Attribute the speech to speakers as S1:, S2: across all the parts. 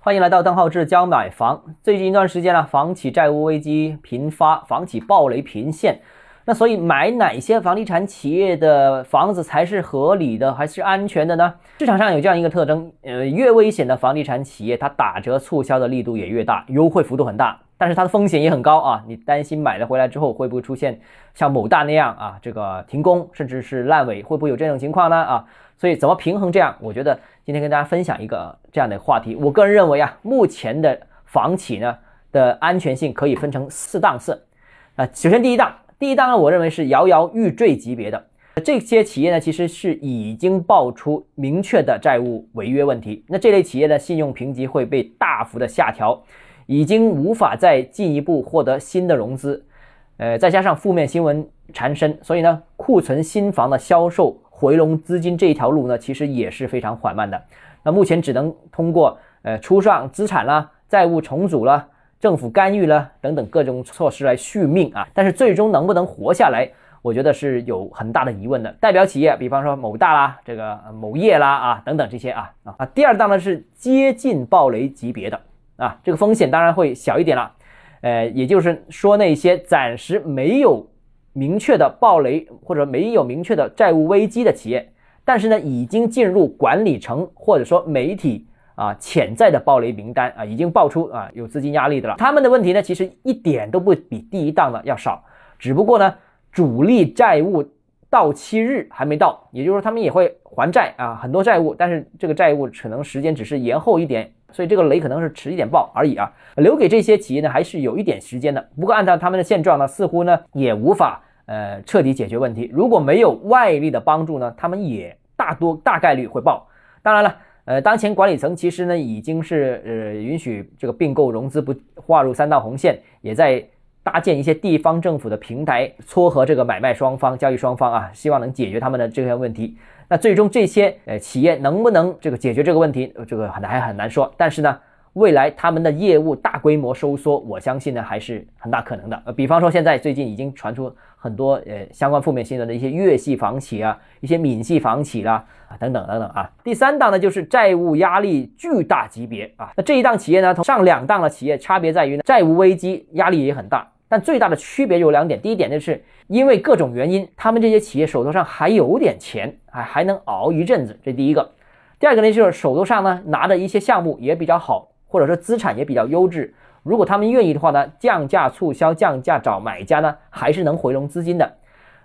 S1: 欢迎来到邓浩志教买房。最近一段时间呢，房企债务危机频发，房企暴雷频现。那所以买哪些房地产企业的房子才是合理的，还是安全的呢？市场上有这样一个特征，呃，越危险的房地产企业，它打折促销的力度也越大，优惠幅度很大，但是它的风险也很高啊。你担心买了回来之后会不会出现像某大那样啊，这个停工甚至是烂尾，会不会有这种情况呢？啊，所以怎么平衡这样？我觉得今天跟大家分享一个这样的话题。我个人认为啊，目前的房企呢的安全性可以分成四档次啊。首先第一档。第一档呢，我认为是摇摇欲坠级别的这些企业呢，其实是已经爆出明确的债务违约问题。那这类企业的信用评级会被大幅的下调，已经无法再进一步获得新的融资。呃，再加上负面新闻缠身，所以呢，库存新房的销售回笼资金这一条路呢，其实也是非常缓慢的。那目前只能通过呃出让资产啦，债务重组啦。政府干预啦等等各种措施来续命啊，但是最终能不能活下来，我觉得是有很大的疑问的。代表企业，比方说某大啦，这个某业啦啊等等这些啊啊。第二档呢是接近暴雷级别的啊，这个风险当然会小一点了。呃，也就是说那些暂时没有明确的暴雷或者没有明确的债务危机的企业，但是呢已经进入管理层或者说媒体。啊，潜在的暴雷名单啊，已经爆出啊，有资金压力的了。他们的问题呢，其实一点都不比第一档的要少，只不过呢，主力债务到期日还没到，也就是说他们也会还债啊，很多债务，但是这个债务可能时间只是延后一点，所以这个雷可能是迟一点爆而已啊。留给这些企业呢，还是有一点时间的。不过按照他们的现状呢，似乎呢也无法呃彻底解决问题。如果没有外力的帮助呢，他们也大多大概率会爆。当然了。呃，当前管理层其实呢，已经是呃允许这个并购融资不划入三道红线，也在搭建一些地方政府的平台，撮合这个买卖双方、交易双方啊，希望能解决他们的这些问题。那最终这些呃企业能不能这个解决这个问题，这个很还很难说。但是呢。未来他们的业务大规模收缩，我相信呢还是很大可能的。呃，比方说现在最近已经传出很多呃相关负面新闻的一些粤系房企啊，一些闽系房企啦啊等等等等啊。第三档呢就是债务压力巨大级别啊。那这一档企业呢，同上两档的企业差别在于呢，债务危机压力也很大，但最大的区别有两点。第一点就是因为各种原因，他们这些企业手头上还有点钱，还还能熬一阵子，这第一个。第二个呢就是手头上呢拿的一些项目也比较好。或者说资产也比较优质，如果他们愿意的话呢，降价促销、降价找买家呢，还是能回笼资金的，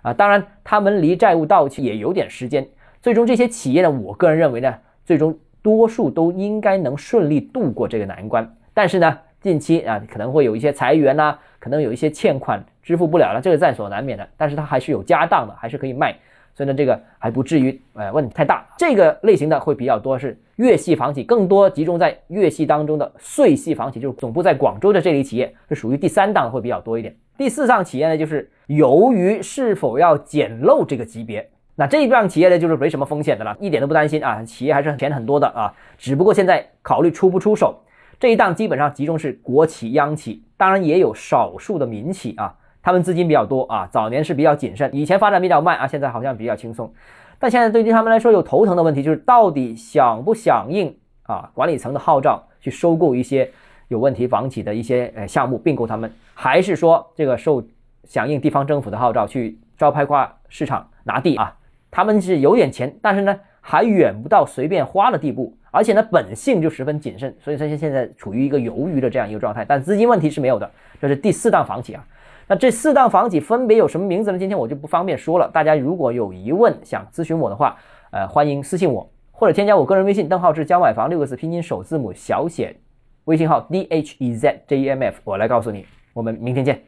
S1: 啊，当然他们离债务到期也有点时间。最终这些企业呢，我个人认为呢，最终多数都应该能顺利度过这个难关。但是呢，近期啊可能会有一些裁员呐，可能有一些欠款支付不了了，这个在所难免的。但是它还是有家当的，还是可以卖。所以呢，这个还不至于，呃，问题太大。这个类型的会比较多，是粤系房企，更多集中在粤系当中的穗系房企，就是总部在广州的这类企业，是属于第三档会比较多一点。第四档企业呢，就是由于是否要捡漏这个级别，那这一档企业呢，就是没什么风险的了，一点都不担心啊，企业还是钱很多的啊，只不过现在考虑出不出手。这一档基本上集中是国企、央企，当然也有少数的民企啊。他们资金比较多啊，早年是比较谨慎，以前发展比较慢啊，现在好像比较轻松。但现在对于他们来说有头疼的问题，就是到底响不响应啊管理层的号召去收购一些有问题房企的一些呃项目，并购他们，还是说这个受响应地方政府的号召去招拍挂市场拿地啊？他们是有点钱，但是呢还远不到随便花的地步，而且呢本性就十分谨慎，所以这些现在处于一个犹豫的这样一个状态。但资金问题是没有的，这是第四档房企啊。那这四档房企分别有什么名字呢？今天我就不方便说了。大家如果有疑问想咨询我的话，呃，欢迎私信我或者添加我个人微信邓浩志教买房六个字拼音首字母小写，微信号 d h e z j e m f，我来告诉你。我们明天见。